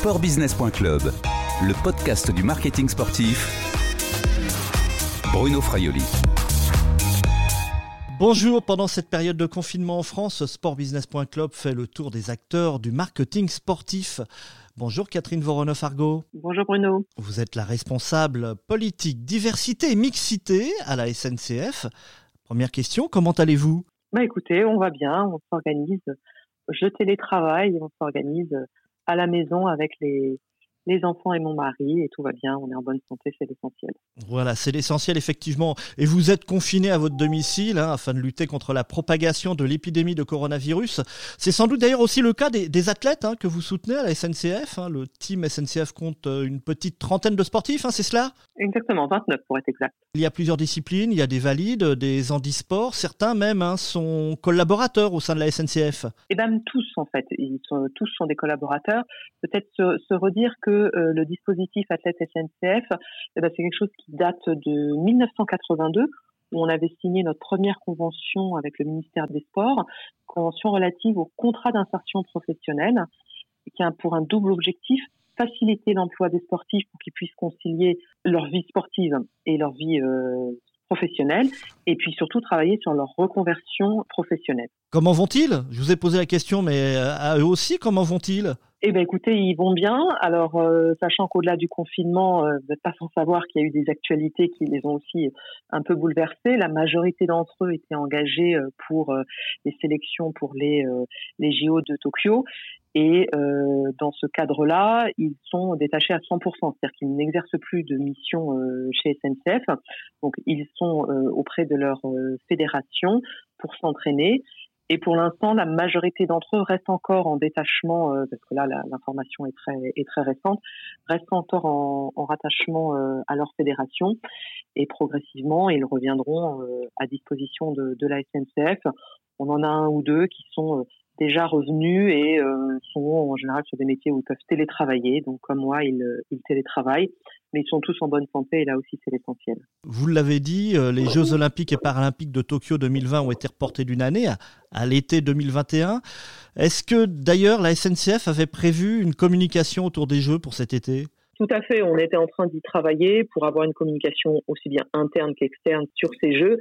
Sportbusiness.club, le podcast du marketing sportif. Bruno Fraioli. Bonjour, pendant cette période de confinement en France, Sportbusiness.club fait le tour des acteurs du marketing sportif. Bonjour Catherine Voronoff-Argo. Bonjour Bruno. Vous êtes la responsable politique diversité et mixité à la SNCF. Première question, comment allez-vous? Bah écoutez, on va bien, on s'organise. Je télétravaille, on s'organise à la maison avec les, les enfants et mon mari et tout va bien, on est en bonne santé, c'est l'essentiel. Voilà, c'est l'essentiel effectivement. Et vous êtes confiné à votre domicile hein, afin de lutter contre la propagation de l'épidémie de coronavirus. C'est sans doute d'ailleurs aussi le cas des, athlètes hein, que vous soutenez à la SNCF. Hein. Le team SNCF compte euh, une petite trentaine de sportifs, c'est cela? Exactement, 29 pour être exact. Il y a plusieurs disciplines, il y a des valides, des handisports, certains même sont collaborateurs au sein de la SNCF. Et eh bien tous en fait, Ils sont, tous sont des collaborateurs. Peut-être se redire que euh, le dispositif Athlète SNCF, eh ben, c'est quelque chose qui date de 1982 où on avait signé notre première convention avec le ministère des Sports, convention relative au contrat d'insertion professionnelle, qui a pour un double objectif faciliter l'emploi des sportifs pour qu'ils puissent concilier leur vie sportive et leur vie euh, professionnelle, et puis surtout travailler sur leur reconversion professionnelle. Comment vont-ils? Je vous ai posé la question, mais euh, à eux aussi, comment vont-ils? Eh ben écoutez, ils vont bien. Alors, euh, sachant qu'au-delà du confinement, euh, vous n'êtes pas sans savoir qu'il y a eu des actualités qui les ont aussi un peu bouleversés. La majorité d'entre eux étaient engagés euh, pour les sélections pour les les JO de Tokyo. Et dans ce cadre-là, ils sont détachés à 100%, c'est-à-dire qu'ils n'exercent plus de mission chez SNCF. Donc, ils sont auprès de leur fédération pour s'entraîner. Et pour l'instant, la majorité d'entre eux restent encore en détachement, euh, parce que là, l'information est très, est très récente, restent encore en, en rattachement euh, à leur fédération. Et progressivement, ils reviendront euh, à disposition de, de, la SNCF. On en a un ou deux qui sont déjà revenus et sont en général sur des métiers où ils peuvent télétravailler. Donc, comme moi, ils, ils télétravaillent mais ils sont tous en bonne santé et là aussi c'est l'essentiel. Vous l'avez dit, euh, les Jeux olympiques et paralympiques de Tokyo 2020 ont été reportés d'une année à, l'été 2021. Est-ce que d'ailleurs la SNCF avait prévu une communication autour des Jeux pour cet été? Tout à fait, on était en train d'y travailler pour avoir une communication aussi bien interne qu'externe sur ces jeux.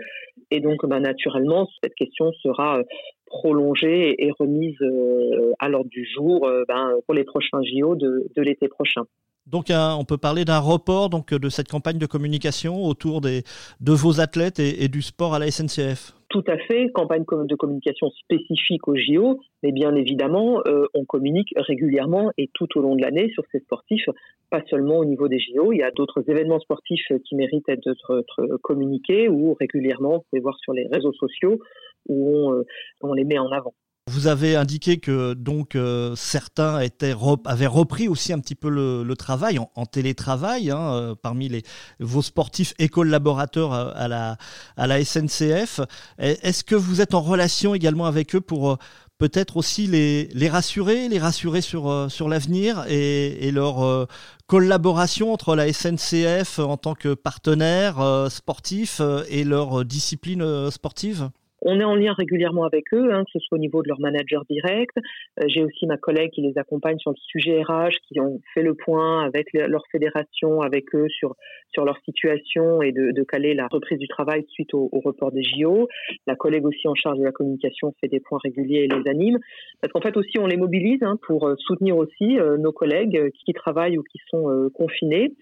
Et donc, bah, naturellement, cette question sera euh, prolongée et remise euh, à l'ordre du jour ben, pour les prochains JO de l'été prochain. Donc on peut parler d'un report donc de cette campagne de communication autour des, de vos athlètes et, du sport à la SNCF. Tout à fait, campagne de communication spécifique au JO, mais bien évidemment, euh, on communique régulièrement et tout au long de l'année sur ces sportifs, pas seulement au niveau des JO. Il y a d'autres événements sportifs qui méritent d'être communiqués ou régulièrement, vous pouvez voir sur les réseaux sociaux où on, euh, on les met en avant. Vous avez indiqué que donc euh, certains étaient avaient repris aussi un petit peu le, travail en, télétravail hein, euh, parmi les, vos sportifs et collaborateurs à, la, à la SNCF. Est-ce que vous êtes en relation également avec eux pour euh, peut-être aussi les, les rassurer, les rassurer sur, sur l'avenir et, et, leur collaboration entre la SNCF en tant que partenaire sportif et leur discipline sportive? On est en lien régulièrement avec eux, hein, que ce soit au niveau de leur manager direct. Euh, j'ai aussi ma collègue qui les accompagne sur le sujet RH, qui ont fait le point avec leur fédération, avec eux sur sur leur situation et de, caler la reprise du travail suite au, au, report des JO. La collègue aussi en charge de la communication fait des points réguliers et les anime. Parce qu'en fait aussi on les mobilise hein, pour euh, soutenir aussi euh, nos collègues qui travaillent ou qui sont confinés.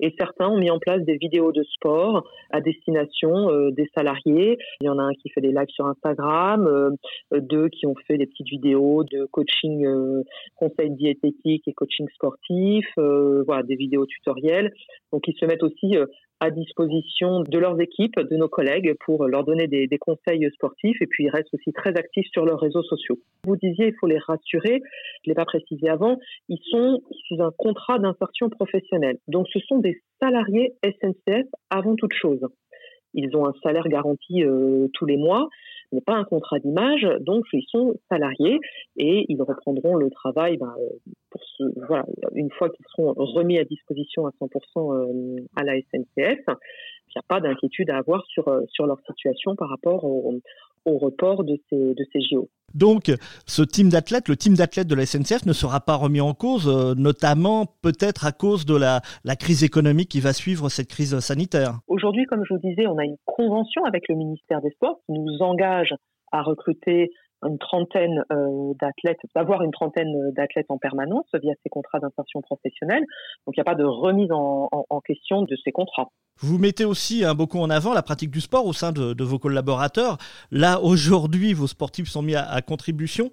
Et certains ont mis en place des vidéos de sport à destination des salariés. Il y en a un qui fait des lives sur Instagram, euh, deux qui ont fait des petites vidéos de coaching, euh, conseils diététiques et coaching sportif, euh, voilà, des vidéos tutoriels. Donc ils se mettent aussi à disposition de leurs équipes, de nos collègues, pour leur donner des, des, conseils sportifs. Et puis, ils restent aussi très actifs sur leurs réseaux sociaux. Vous disiez, il faut les rassurer. Je ne l'ai pas précisé avant. Ils sont sous un contrat d'insertion professionnelle. Donc, ce sont des salariés SNCF avant toute chose. Ils ont un salaire garanti euh, tous les mois, mais pas un contrat d'image, donc ils sont salariés et ils reprendront le travail ben, une fois qu'ils seront remis à disposition à 100% euh, à la SNCF. Il n'y a pas d'inquiétude à avoir sur, euh, sur leur situation par rapport au, au report de ces, de ces JO. Donc, ce team d'athlètes, le team d'athlètes de la SNCF ne sera pas remis en cause, euh, notamment peut-être à cause de la, la, crise économique qui va suivre cette crise sanitaire. Aujourd'hui, comme je vous disais, on a une convention avec le ministère des Sports qui nous engage à recruter une trentaine euh, d'athlètes, d'avoir une trentaine d'athlètes en permanence via ces contrats d'insertion professionnelle. Donc il n'y a pas de remise en, question de ces contrats. Vous mettez aussi un beaucoup en avant la pratique du sport au sein de, vos collaborateurs. Là, aujourd'hui, vos sportifs sont mis à, contribution.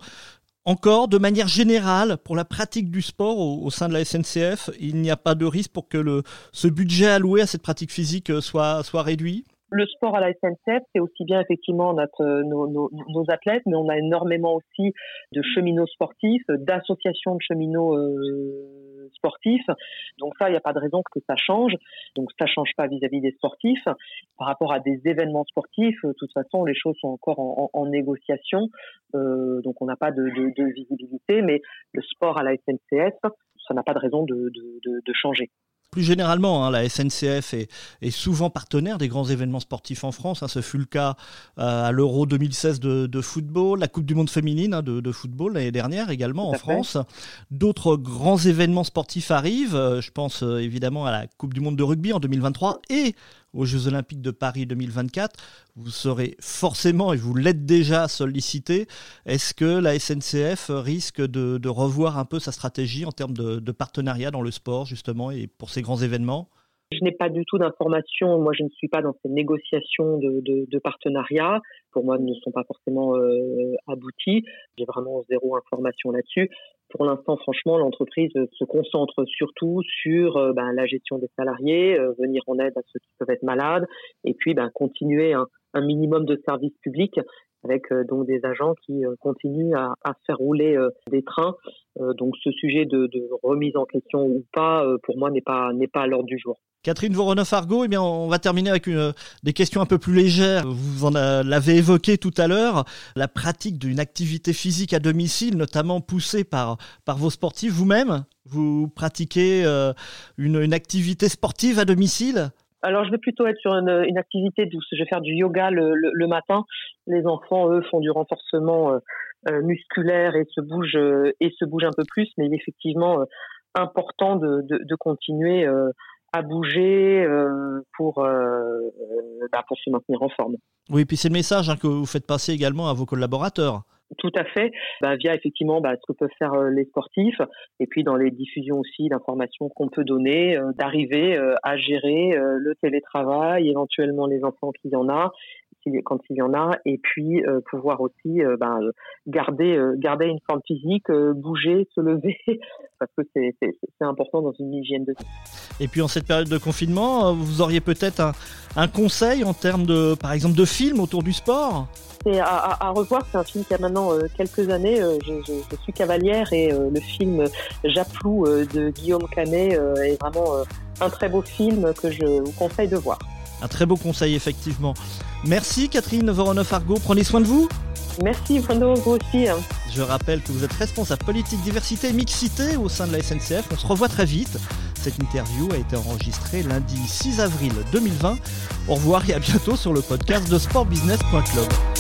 Encore, de manière générale, pour la pratique du sport au, sein de la SNCF, il n'y a pas de risque pour que le, ce budget alloué à cette pratique physique soit, soit réduit? Le sport à la SNCF, c'est aussi bien effectivement notre, nos, nos, athlètes, mais on a énormément aussi de cheminots sportifs, d'associations de cheminots euh, sportifs. Donc ça, il n'y a pas de raison que ça change. Donc ça change pas vis-à-vis des sportifs. Par rapport à des événements sportifs, de toute façon, les choses sont encore en, négociation. Euh, donc on n'a pas de, visibilité, mais le sport à la SNCF, ça n'a pas de raison de changer. Plus généralement, hein, la SNCF est, souvent partenaire des grands événements sportifs en France. Hein. ce fut le cas euh, à l'Euro 2016 de, football, la Coupe du Monde féminine hein, de, football l'année dernière également en France. D'autres grands événements sportifs arrivent. Euh, je pense euh, évidemment à la Coupe du Monde de rugby en 2023 et aux Jeux Olympiques de Paris 2024, vous serez forcément, et vous l'êtes déjà sollicité, est-ce que la SNCF risque de, revoir un peu sa stratégie en termes de, partenariat dans le sport, justement, et pour ces grands événements? Je n'ai pas du tout d'informations. Moi, je ne suis pas dans ces négociations de, partenariat. Pour moi, elles ne sont pas forcément euh, abouties. J'ai vraiment zéro information là-dessus pour l'instant, franchement, l'entreprise se concentre surtout sur euh, ben, la gestion des salariés, euh, venir en aide à ceux qui peuvent être malades, et puis ben, continuer un, minimum de services publics avec euh, donc des agents qui continuent à, faire rouler des trains. donc ce sujet de, remise en question ou pas, pour moi, n'est pas n'est pas à l'ordre du jour. Catherine Voronoff-Argo, eh on va terminer avec des questions un peu plus légères. Vous en l'avez évoqué tout à l'heure, la pratique d'une activité physique à domicile, notamment poussée par, par vos sportifs. Vous-même, vous pratiquez euh, une, activité sportive à domicile? Alors, je vais plutôt être sur une, activité douce. Je vais faire du yoga le, matin. Les enfants, eux, font du renforcement euh, euh, musculaire et se bougent et se bougent un peu plus. Mais il est effectivement important de, de, continuer à bouger euh, pour, euh, euh, bah, pour se maintenir en forme. Oui, puis c'est le message hein, que vous faites passer également à vos collaborateurs. Tout à fait, bah, via effectivement bah, ce que peuvent faire les sportifs, et puis dans les diffusions aussi d'informations qu'on peut donner, d'arriver à gérer le télétravail, éventuellement les enfants qu'il y en a, quand il y en a, et puis euh, pouvoir aussi euh, ben, garder, euh, garder une forme physique, bouger, se lever, parce que c'est important dans une hygiène de vie. Et puis en cette période de confinement, vous auriez peut-être un, conseil en termes de, par exemple, de films autour du sport? C'est à, à, revoir, c'est un film qui a maintenant quelques années. Je, je, je, suis cavalière et le film Japlou de Guillaume Canet est vraiment un très beau film que je vous conseille de voir. Un très beau conseil, effectivement. Merci Catherine Voronoff-Argo, prenez soin de vous. Merci Bruno, vous aussi. Hein. Je rappelle que vous êtes responsable politique diversité et mixité au sein de la SNCF. On se revoit très vite. Cette interview a été enregistrée lundi 6 avril 2020. Au revoir et à bientôt sur le podcast de sportbusiness.club.